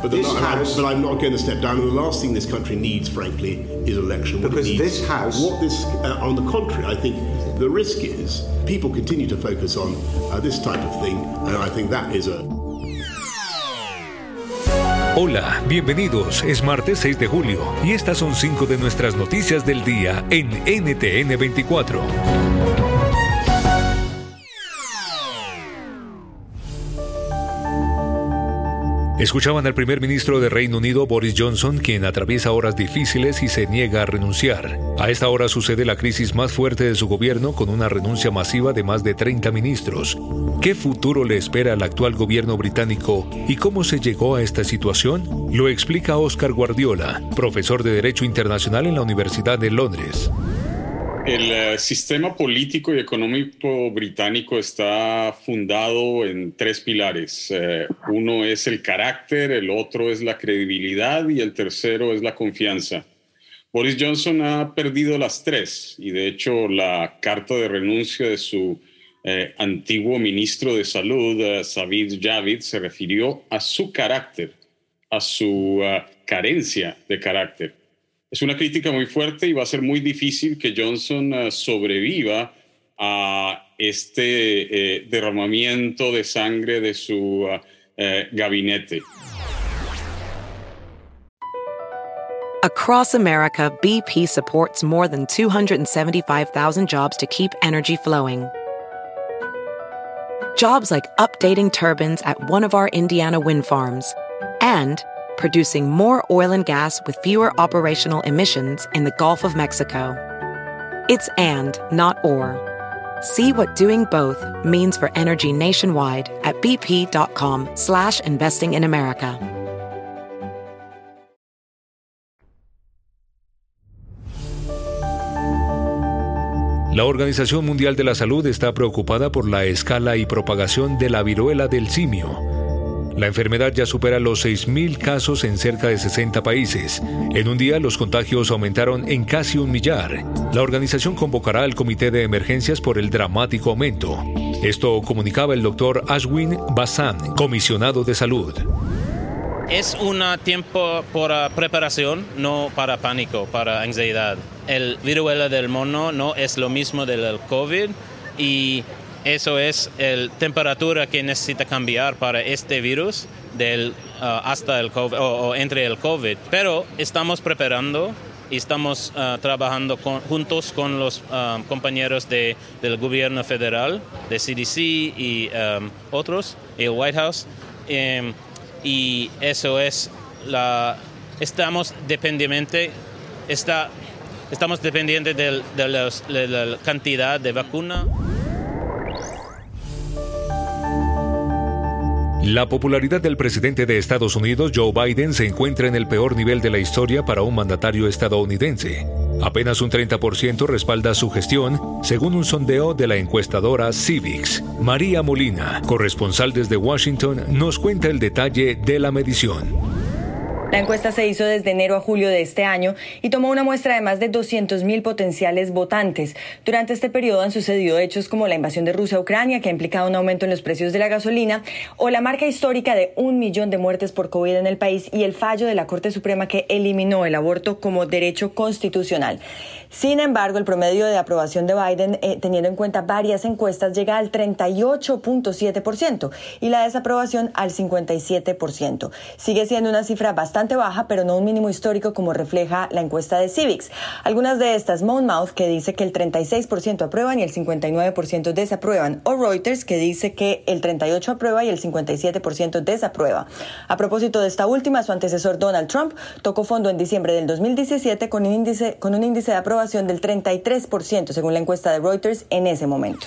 But, the, house, but I'm not going to step down. And the last thing this country needs, frankly, is election. Because needs, this house. What this, uh, on the contrary, I think the risk is people continue to focus on uh, this type of thing, and I think that is a. Hola, bienvenidos. Es martes 6 de julio y estas son cinco de nuestras noticias del día en NTN 24. Escuchaban al primer ministro de Reino Unido, Boris Johnson, quien atraviesa horas difíciles y se niega a renunciar. A esta hora sucede la crisis más fuerte de su gobierno con una renuncia masiva de más de 30 ministros. ¿Qué futuro le espera al actual gobierno británico y cómo se llegó a esta situación? Lo explica Oscar Guardiola, profesor de Derecho Internacional en la Universidad de Londres. El eh, sistema político y económico británico está fundado en tres pilares. Eh, uno es el carácter, el otro es la credibilidad y el tercero es la confianza. Boris Johnson ha perdido las tres y de hecho la carta de renuncia de su eh, antiguo ministro de Salud, Savid Javid, se refirió a su carácter, a su carencia de carácter. Es una crítica muy fuerte y va a ser muy difícil que Johnson uh, sobreviva a este eh, derramamiento de sangre de su eh, gabinete. Across America, BP supports more than 275,000 jobs to keep energy flowing. Jobs like updating turbines at one of our Indiana wind farms and producing more oil and gas with fewer operational emissions in the Gulf of Mexico. It's and, not or. See what doing both means for energy nationwide at bp.com slash investing in America. La Organización Mundial de la Salud está preocupada por la escala y propagación de la viruela del simio la enfermedad ya supera los 6.000 casos en cerca de 60 países. En un día los contagios aumentaron en casi un millar. La organización convocará al comité de emergencias por el dramático aumento. Esto comunicaba el doctor Ashwin Basan, comisionado de salud. Es un tiempo para preparación, no para pánico, para ansiedad. El viruela del mono no es lo mismo del COVID y eso es la temperatura que necesita cambiar para este virus del, uh, hasta el COVID, o, entre el COVID. Pero estamos preparando y estamos uh, trabajando juntos con los um, compañeros de, del gobierno federal, de CDC y otros, el White House. Um, y eso es la... Estamos dependiente, está, estamos dependientes de, de la cantidad de vacuna. La popularidad del presidente de Estados Unidos, Joe Biden, se encuentra en el peor nivel de la historia para un mandatario estadounidense. Apenas un 30% respalda su gestión, según un sondeo de la encuestadora Civics. María Molina, corresponsal desde Washington, nos cuenta el detalle de la medición. La encuesta se hizo desde enero a julio de este año y tomó una muestra de más de 200.000 potenciales votantes. Durante este periodo han sucedido hechos como la invasión de Rusia a Ucrania, que ha implicado un aumento en los precios de la gasolina, o la marca histórica de un millón de muertes por COVID en el país y el fallo de la Corte Suprema que eliminó el aborto como derecho constitucional. Sin embargo, el promedio de aprobación de Biden, eh, teniendo en cuenta varias encuestas, llega al 38.7% y la desaprobación al 57%. Sigue siendo una cifra bastante baja, pero no un mínimo histórico como refleja la encuesta de Civics. Algunas de estas, Monmouth, que dice que el 36% aprueban y el 59% desaprueban, o Reuters, que dice que el 38% aprueba y el 57% desaprueba. A propósito de esta última, su antecesor Donald Trump tocó fondo en diciembre del 2017 con un índice, con un índice de aprobación del 33%, según la encuesta de Reuters en ese momento.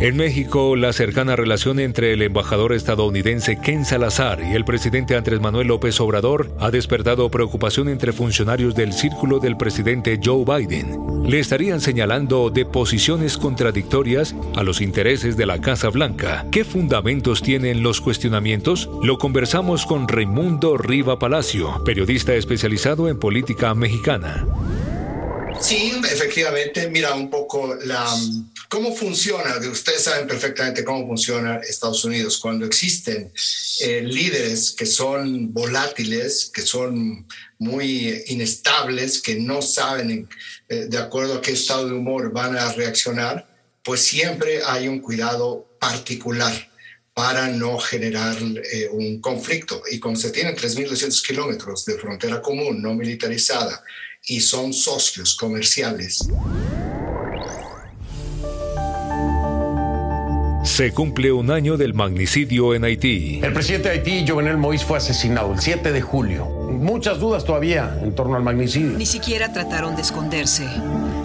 En México, la cercana relación entre el embajador estadounidense Ken Salazar y el presidente Andrés Manuel López Obrador ha despertado preocupación entre funcionarios del círculo del presidente Joe Biden. Le estarían señalando de posiciones contradictorias a los intereses de la Casa Blanca. ¿Qué fundamentos tienen los cuestionamientos? Lo conversamos con Raimundo Riva Palacio, periodista especializado en política mexicana. Sí, efectivamente, mira un poco la, cómo funciona. Ustedes saben perfectamente cómo funciona Estados Unidos. Cuando existen eh, líderes que son volátiles, que son muy inestables, que no saben eh, de acuerdo a qué estado de humor van a reaccionar, pues siempre hay un cuidado particular para no generar eh, un conflicto. Y cuando se tienen 3.200 kilómetros de frontera común, no militarizada, y son socios comerciales. Se cumple un año del magnicidio en Haití. El presidente de Haití, Jovenel Moïse, fue asesinado el 7 de julio. Muchas dudas todavía en torno al magnicidio. Ni siquiera trataron de esconderse.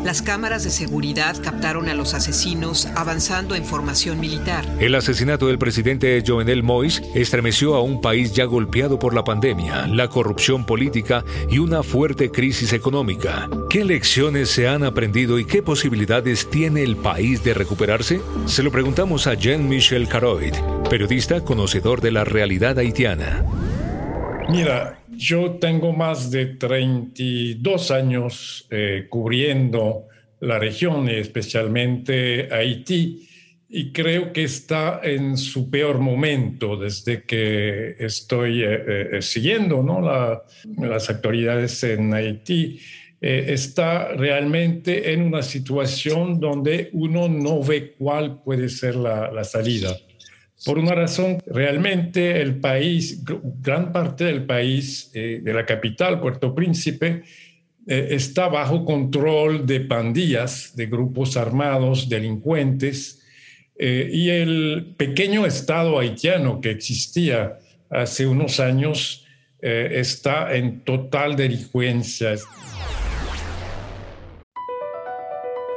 Las cámaras de seguridad captaron a los asesinos avanzando en formación militar. El asesinato del presidente Jovenel Moïse estremeció a un país ya golpeado por la pandemia, la corrupción política y una fuerte crisis económica. ¿Qué lecciones se han aprendido y qué posibilidades tiene el país de recuperarse? Se lo preguntamos a Jean-Michel Caroid, periodista conocedor de la realidad haitiana. Mira, yo tengo más de 32 años eh, cubriendo la región, especialmente Haití, y creo que está en su peor momento desde que estoy eh, eh, siguiendo ¿no? las autoridades en Haití. está realmente en una situación donde uno no ve cuál puede ser la, la salida. Por una razón, realmente el país, gran parte del país, eh, de la capital, Puerto Príncipe, eh, está bajo control de pandillas, de grupos armados, delincuentes, eh, y el pequeño Estado haitiano que existía hace unos años está en total delincuencia.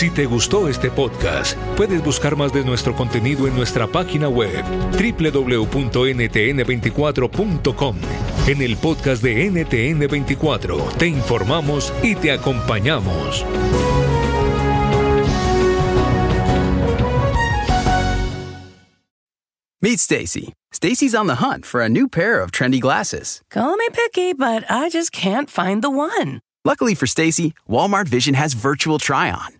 Si te gustó este podcast, puedes buscar más de nuestro contenido en nuestra página web www.ntn24.com. En el podcast de NTN24 te informamos y te acompañamos. Meet Stacy. Stacy's on the hunt for a new pair of trendy glasses. Call me picky, but I just can't find the one. Luckily for Stacy, Walmart Vision has virtual try on.